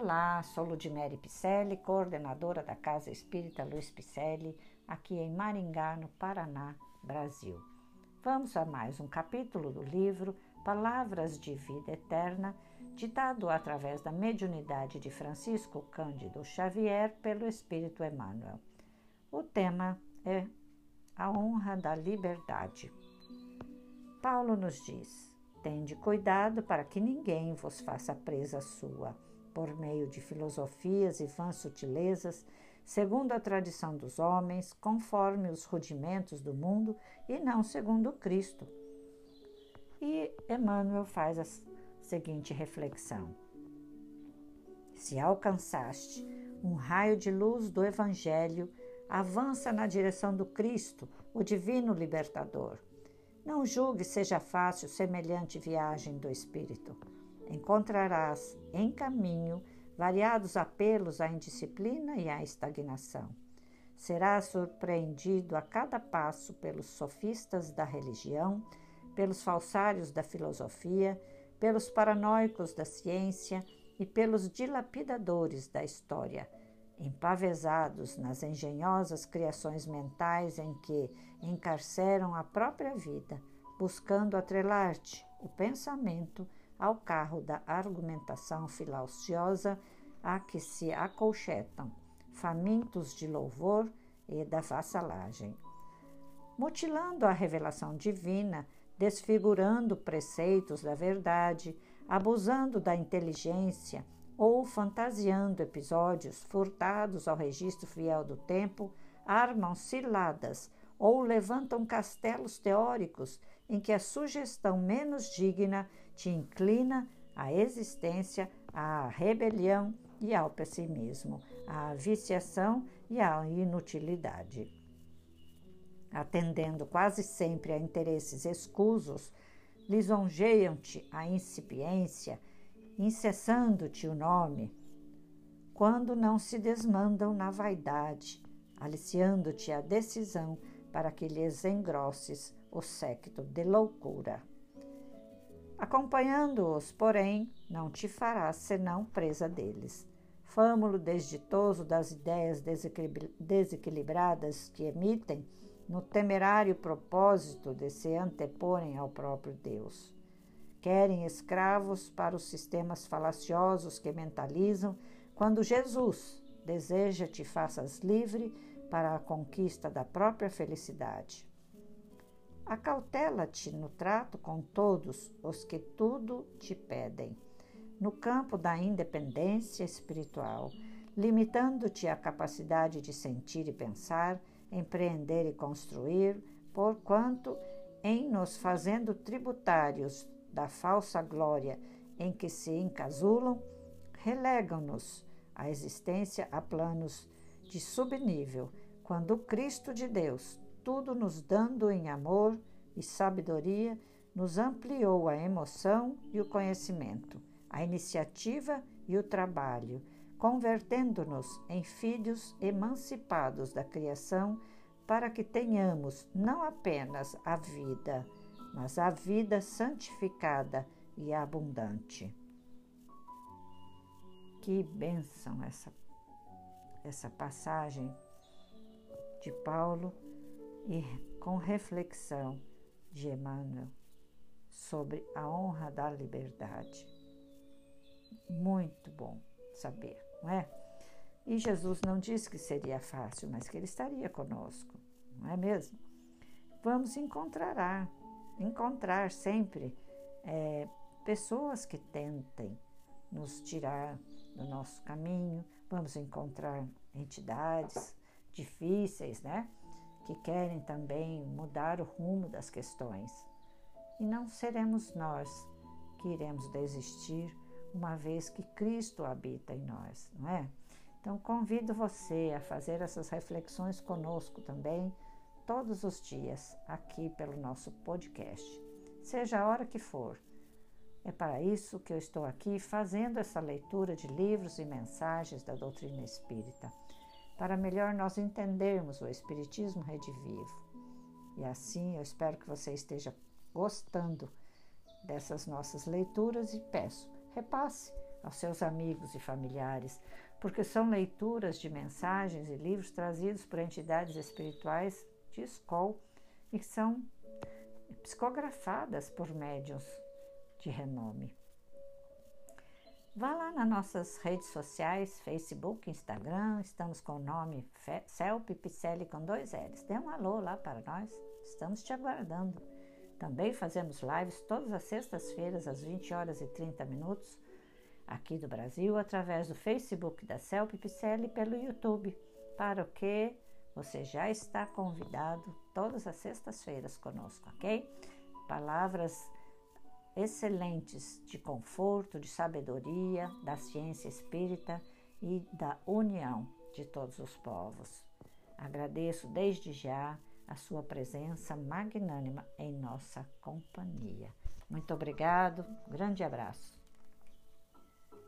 Olá, sou Ludmere Picelli, coordenadora da Casa Espírita Luiz Picelli, aqui em Maringá, no Paraná, Brasil. Vamos a mais um capítulo do livro Palavras de Vida Eterna, ditado através da mediunidade de Francisco Cândido Xavier pelo Espírito Emmanuel. O tema é a honra da liberdade. Paulo nos diz: Tende cuidado para que ninguém vos faça presa sua por meio de filosofias e vãs sutilezas, segundo a tradição dos homens, conforme os rudimentos do mundo e não segundo Cristo. E Emmanuel faz a seguinte reflexão: Se alcançaste um raio de luz do Evangelho, avança na direção do Cristo, o Divino Libertador. Não julgue seja fácil semelhante viagem do Espírito encontrarás em caminho variados apelos à indisciplina e à estagnação. Serás surpreendido a cada passo pelos sofistas da religião, pelos falsários da filosofia, pelos paranoicos da ciência e pelos dilapidadores da história, empavesados nas engenhosas criações mentais em que encarceram a própria vida, buscando atrelar-te o pensamento ao carro da argumentação filauciosa a que se acolchetam, famintos de louvor e da vassalagem. Mutilando a revelação divina, desfigurando preceitos da verdade, abusando da inteligência ou fantasiando episódios furtados ao registro fiel do tempo, armam ciladas ou levantam castelos teóricos em que a sugestão menos digna te inclina à existência, à rebelião e ao pessimismo, à viciação e à inutilidade. Atendendo quase sempre a interesses escusos, lisonjeiam-te a incipiência, incessando-te o nome, quando não se desmandam na vaidade, aliciando-te a decisão para que lhes engrosses o séquito de loucura. Acompanhando-os, porém, não te farás senão presa deles. Fâmulo desditoso das ideias desequilibradas que emitem no temerário propósito de se anteporem ao próprio Deus. Querem escravos para os sistemas falaciosos que mentalizam, quando Jesus deseja te faças livre para a conquista da própria felicidade. Acautela-te no trato com todos os que tudo te pedem, no campo da independência espiritual, limitando-te à capacidade de sentir e pensar, empreender e construir, porquanto, em nos fazendo tributários da falsa glória em que se encasulam, relegam-nos a existência a planos de subnível, quando o Cristo de Deus tudo nos dando em amor e sabedoria, nos ampliou a emoção e o conhecimento, a iniciativa e o trabalho, convertendo-nos em filhos emancipados da criação, para que tenhamos não apenas a vida, mas a vida santificada e abundante. Que bênção essa, essa passagem de Paulo e com reflexão de Emmanuel sobre a honra da liberdade. Muito bom saber, não é? E Jesus não disse que seria fácil, mas que ele estaria conosco, não é mesmo? Vamos encontrar, encontrar sempre é, pessoas que tentem nos tirar do nosso caminho, vamos encontrar entidades difíceis, né? que querem também mudar o rumo das questões. E não seremos nós que iremos desistir, uma vez que Cristo habita em nós, não é? Então, convido você a fazer essas reflexões conosco também, todos os dias, aqui pelo nosso podcast, seja a hora que for. É para isso que eu estou aqui fazendo essa leitura de livros e mensagens da doutrina espírita para melhor nós entendermos o Espiritismo redivivo. E assim eu espero que você esteja gostando dessas nossas leituras e peço, repasse aos seus amigos e familiares, porque são leituras de mensagens e livros trazidos por entidades espirituais de escola e que são psicografadas por médiuns de renome. Vá lá nas nossas redes sociais, Facebook, Instagram, estamos com o nome Celpe Picelli com dois L's. Dê um alô lá para nós, estamos te aguardando. Também fazemos lives todas as sextas-feiras às 20 horas e 30 minutos aqui do Brasil através do Facebook da Celpe Picelli e pelo YouTube, para o que você já está convidado todas as sextas-feiras conosco, ok? Palavras excelentes de conforto, de sabedoria, da ciência espírita e da união de todos os povos. Agradeço desde já a sua presença magnânima em nossa companhia. Muito obrigado, grande abraço.